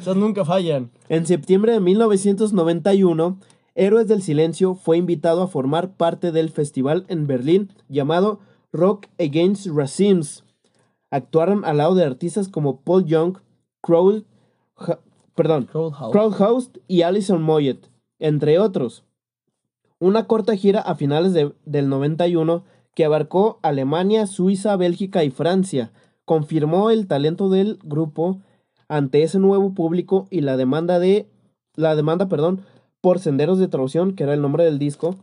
Esas nunca fallan. En septiembre de 1991, Héroes del Silencio fue invitado a formar parte del festival en Berlín llamado Rock Against Racism. Actuaron al lado de artistas como Paul Young, Crow, Ja- perdón. Crowdhouse y Alison Moyet, entre otros. Una corta gira a finales de- del 91 que abarcó Alemania, Suiza, Bélgica y Francia, confirmó el talento del grupo ante ese nuevo público y la demanda de la demanda, perdón, por Senderos de Traición, que era el nombre del disco,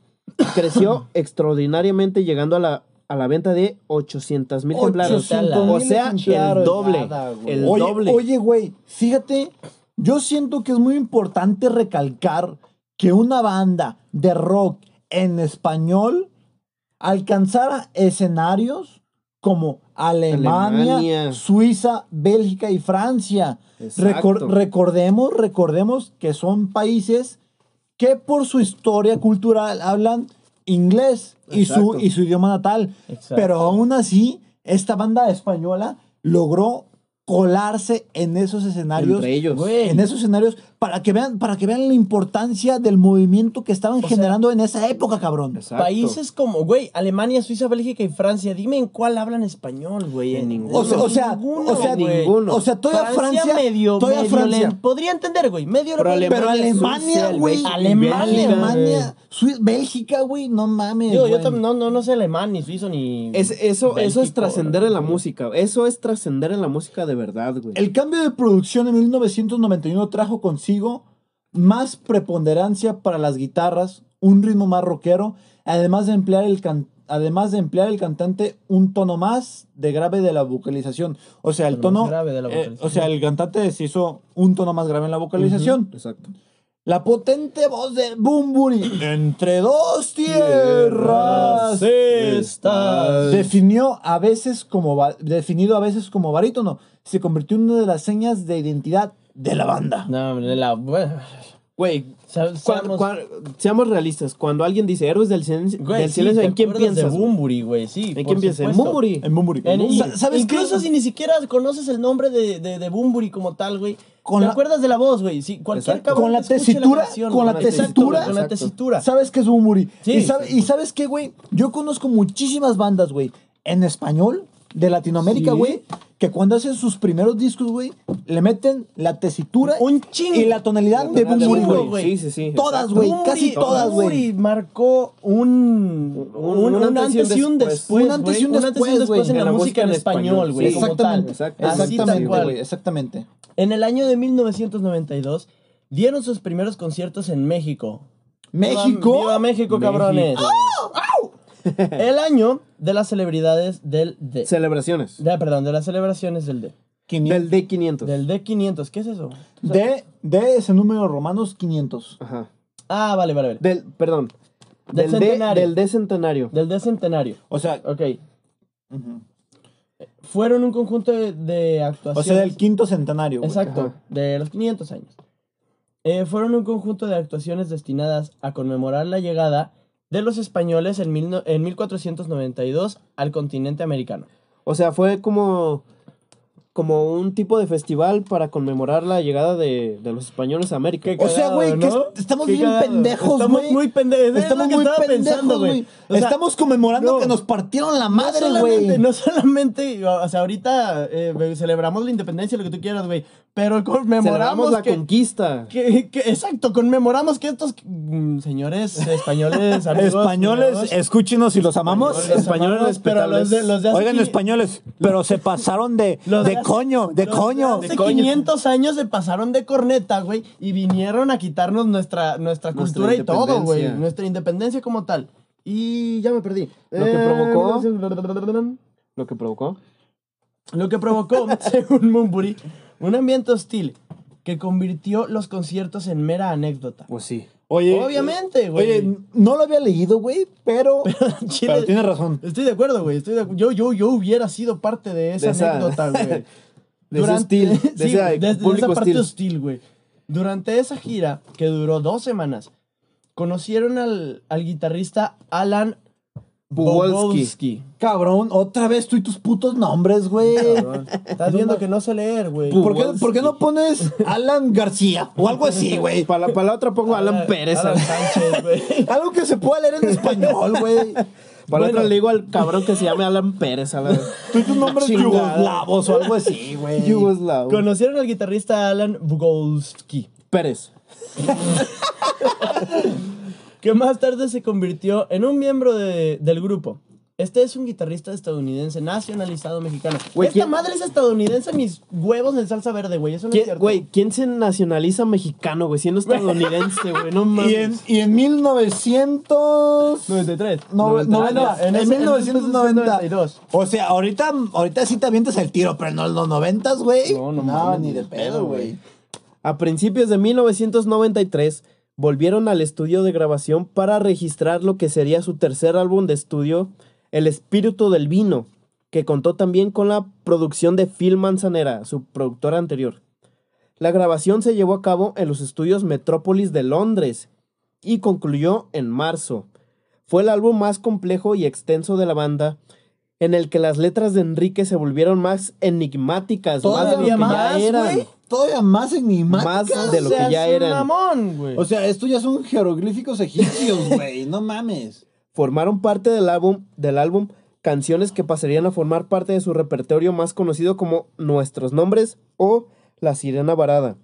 creció [coughs] extraordinariamente llegando a la a la venta de 800 mil ejemplares. 800,000 O sea, el doble. Nada. El oye, doble. Oye, güey, fíjate, yo siento que es muy importante recalcar que una banda de rock en español alcanzara escenarios como Alemania, Alemania. Suiza, Bélgica y Francia. Recordemos, recordemos que son países que por su historia cultural hablan inglés y su, y su idioma natal. Exacto. Pero aún así, esta banda española logró colarse en esos escenarios. Entre ellos. En esos escenarios, para que vean, para que vean la importancia del movimiento que estaban generando en esa época, cabrón. Exacto. Países como, güey, Alemania, Suiza, Bélgica y Francia. Dime en cuál hablan español, güey. En ninguno. O sea, o sea, Ninguno, o sea, ninguno. O sea, todavía Francia, medio, todavía medio Francia. le- podría entender, güey. Medio Pero podría Pero Alemania, Alemania, Suiza, güey. Alemania, Alemania. Sui- Bélgica, güey. No mames. Yo, yo no, no, no sé alemán, ni suizo, ni. Es, eso, eso es trascender en la güey. música. Eso es trascender en la música de verdad, güey. El cambio de producción en 1991 trajo consigo más preponderancia para las guitarras, un ritmo más rockero, además de emplear el can- además de emplear el cantante un tono más de grave de la vocalización. O sea, el Tono grave de la eh, vocalización. o sea, el cantante se hizo un tono más grave en la vocalización. Exacto. La potente voz de Bumburi entre dos tierras Estás. definió a veces como definido a veces como barítono, se convirtió en una de las señas de identidad de la banda. No, hombre, la. Bueno, Güey, seamos- realistas. Cuando alguien dice héroes del silencio, Güey, del silencio ¿te ¿en quién piensas? De güey? Bumburi, güey, sí. ¿En quién piensas? En. Bumburi. En Bumburi. ¿Sabes qué? incluso si ni siquiera conoces el nombre de, de, de Bumburi como tal, güey. Con ¿Te la- acuerdas de la voz, güey? Sí, cualquier cabrón Con la que tesitura, canción, con la tesitura. Con la tesitura. ¿Sabes qué es Bumburi? Sí. ¿Y, sabe- y sabes qué, güey? Yo conozco muchísimas bandas, güey, en español, de Latinoamérica, Sí. güey, que cuando hacen sus primeros discos, güey, le meten la tesitura Un chingo. y la tonalidad de Tonalidad de Bumburi, güey. Sí, sí, sí. Todas, güey, casi todas, güey. Bumburi marcó un, un, un antes y un después. Un antes y un después, güey, en la, música en español, güey. Sí, Exactamente, exactamente, güey, exactamente. En el año de 1992 dieron sus primeros conciertos en México. México. ¡Viva, viva México, cabrones! El año de las celebridades del D. Celebraciones. De- perdón, de las celebraciones del D. Del D500. Del D500. ¿Qué es eso? De, de ese número romanos 500. Ajá. Ah, vale, vale, vale. Del, perdón. Del Del, D, centenario. del D centenario. Del D centenario. O sea, Ok. Fueron un conjunto de, de o actuaciones. sea, del quinto centenario. güey. Exacto, Ajá. de los 500 años. eh, fueron un conjunto de actuaciones destinadas a conmemorar la llegada de los españoles en, mil en 1492 al continente americano. O sea, fue como, como un tipo de festival para conmemorar la llegada de, de los españoles a América. O sea, güey, que estamos bien cagado. pendejos, Estamos güey. muy pendejos. Estamos muy estaba pendejos, pensando, güey. O sea, Estamos conmemorando no. que nos partieron la madre, güey. no solamente, o sea, ahorita eh, celebramos la independencia, lo que tú quieras, güey, pero conmemoramos Celebramos la que, conquista. que- que- exacto, conmemoramos que estos mm, señores españoles, [laughs] amigos, Españoles, escuchamos y los amamos. españoles pero los de, los de Oigan, españoles, pero se pasaron de, los de hace- coño, de los coño. hace 500 años se pasaron de corneta, güey, y vinieron a quitarnos nuestra, nuestra Nuestra cultura y todo, güey. Nuestra independencia como tal. Y ya me perdí. Lo que Eh, provocó- Lo que provocó. Lo que provocó, [laughs] según Moonbury, un ambiente hostil que convirtió los conciertos en mera anécdota. Pues sí. Oye, Obviamente, güey. Oye, no lo había leído, güey, pero. [laughs] Chile- pero tienes razón. Estoy de acuerdo, güey. Estoy de yo, yo, yo hubiera sido parte de esa De esa- anécdota, [laughs] güey. de ese hostil, de [laughs] sí, ese güey, de- de público esa parte hostil. hostil, güey. Durante esa gira, que duró dos semanas, conocieron al, al guitarrista Alan Bugolski. Bogolski. Cabrón, otra vez tú y tus putos nombres, güey. Estás viendo que no sé leer, güey. ¿Por qué, por qué no pones Alan García o algo así, [laughs] güey? Para la, para la otra pongo Alan Pérez. Alan Sánchez, güey. [laughs] Algo que se pueda leer en español, güey. Para la Bueno. otra le digo al cabrón que se llame Alan Pérez. A la... [laughs] Tú y tus nombres yugoslavos o algo así, güey. Yugoslavo. Conocieron al guitarrista Alan Bugolski, Pérez. Que más tarde se convirtió en un miembro de- del grupo. Este es un guitarrista estadounidense nacionalizado mexicano. Güey, Esta ¿quién- madre es estadounidense, mis huevos en salsa verde, güey. Eso no es ¿Quién, cierto. güey, ¿quién se nacionaliza mexicano, güey? Siendo estadounidense, güey. No [laughs] mames. Y en, y en 1900... 93. No, 90, en, ese- 1990. 92. O sea, ahorita, ahorita sí te avientas el tiro, pero no en los 90, güey. No, no mames, ni de pedo, güey. A principios de 1993 volvieron al estudio de grabación para registrar lo que sería su tercer álbum de estudio, El Espíritu del Vino, que contó también con la producción de Phil Manzanera, su productora anterior. La grabación se llevó a cabo en los estudios Metrópolis de Londres y concluyó en marzo. Fue el álbum más complejo y extenso de la banda, en el que las letras de Enrique se volvieron más enigmáticas, más de lo que ya más, eran. Todavía más enigmáticas. Más de lo que Seas ya un eran. mamón. O sea, esto ya son jeroglíficos egipcios, [laughs] güey. No mames. formaron parte del álbum, del álbum canciones que pasarían a formar parte de su repertorio más conocido como Nuestros Nombres o La Sirena Varada,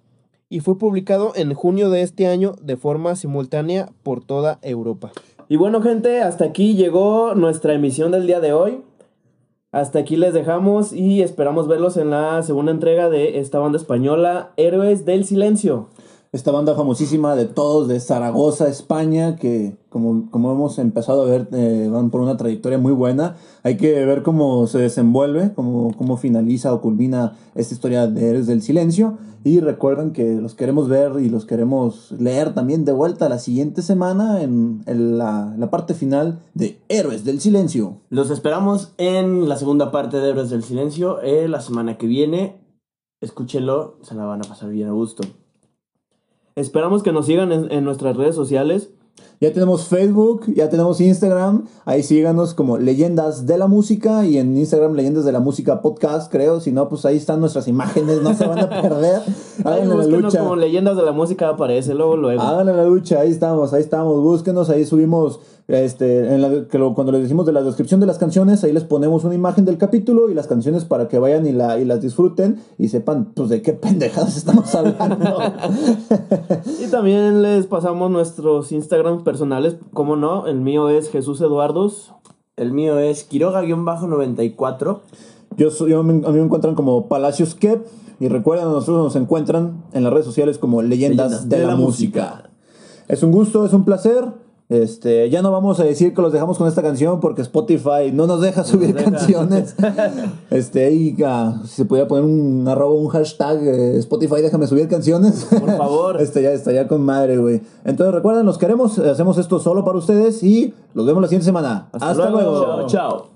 y fue publicado en junio de este año de forma simultánea por toda Europa. Y bueno gente, hasta aquí llegó nuestra emisión del día de hoy. Hasta aquí les dejamos y esperamos verlos en la segunda entrega de esta banda española, Héroes del Silencio. Esta banda famosísima de todos, de Zaragoza, España, que como, como hemos empezado a ver, eh, van por una trayectoria muy buena. Hay que ver cómo se desenvuelve, cómo, cómo finaliza o culmina esta historia de Héroes del Silencio. Y recuerden que los queremos ver y los queremos leer también de vuelta la siguiente semana en, en la, la parte final de Héroes del Silencio. Los esperamos en la segunda parte de Héroes del Silencio eh, la semana que viene. Escúchenlo, se la van a pasar bien a gusto. Esperamos que nos sigan en, nuestras redes sociales. Ya tenemos Facebook, ya tenemos Instagram. Ahí síganos como Leyendas de la Música y en Instagram Leyendas de la Música Podcast, creo. Si no, pues ahí están nuestras imágenes, no se van a perder. [laughs] Ahí Háganle la lucha. como leyendas de la música aparece luego luego. Háganle la lucha, ahí estamos, ahí estamos. Búsquenos, ahí subimos, este, en la- que lo- cuando les decimos de la descripción de las canciones, ahí les ponemos una imagen del capítulo y las canciones para que vayan y, la, y las disfruten y sepan, pues, de qué pendejadas estamos hablando. [laughs] Y también les pasamos nuestros Instagrams personales, como no, el mío es Jesús Eduardos. El mío es Quiroga-94. Yo soy, yo me- a mí me encuentran como Palacios Kep. Y recuerden, a nosotros nos encuentran en las redes sociales como Leyendas, de, la, música. Es un gusto, es un placer. Este, ya no vamos a decir que los dejamos con esta canción porque Spotify no nos deja subir canciones. [laughs] Este, y ah, si se pudiera poner un arroba, un hashtag eh, Spotify, déjame subir canciones. Por favor. [laughs] este ya estaría con madre, güey. Entonces recuerden, los queremos, hacemos esto solo para ustedes y los vemos la siguiente semana. Hasta, luego. Chao, chao.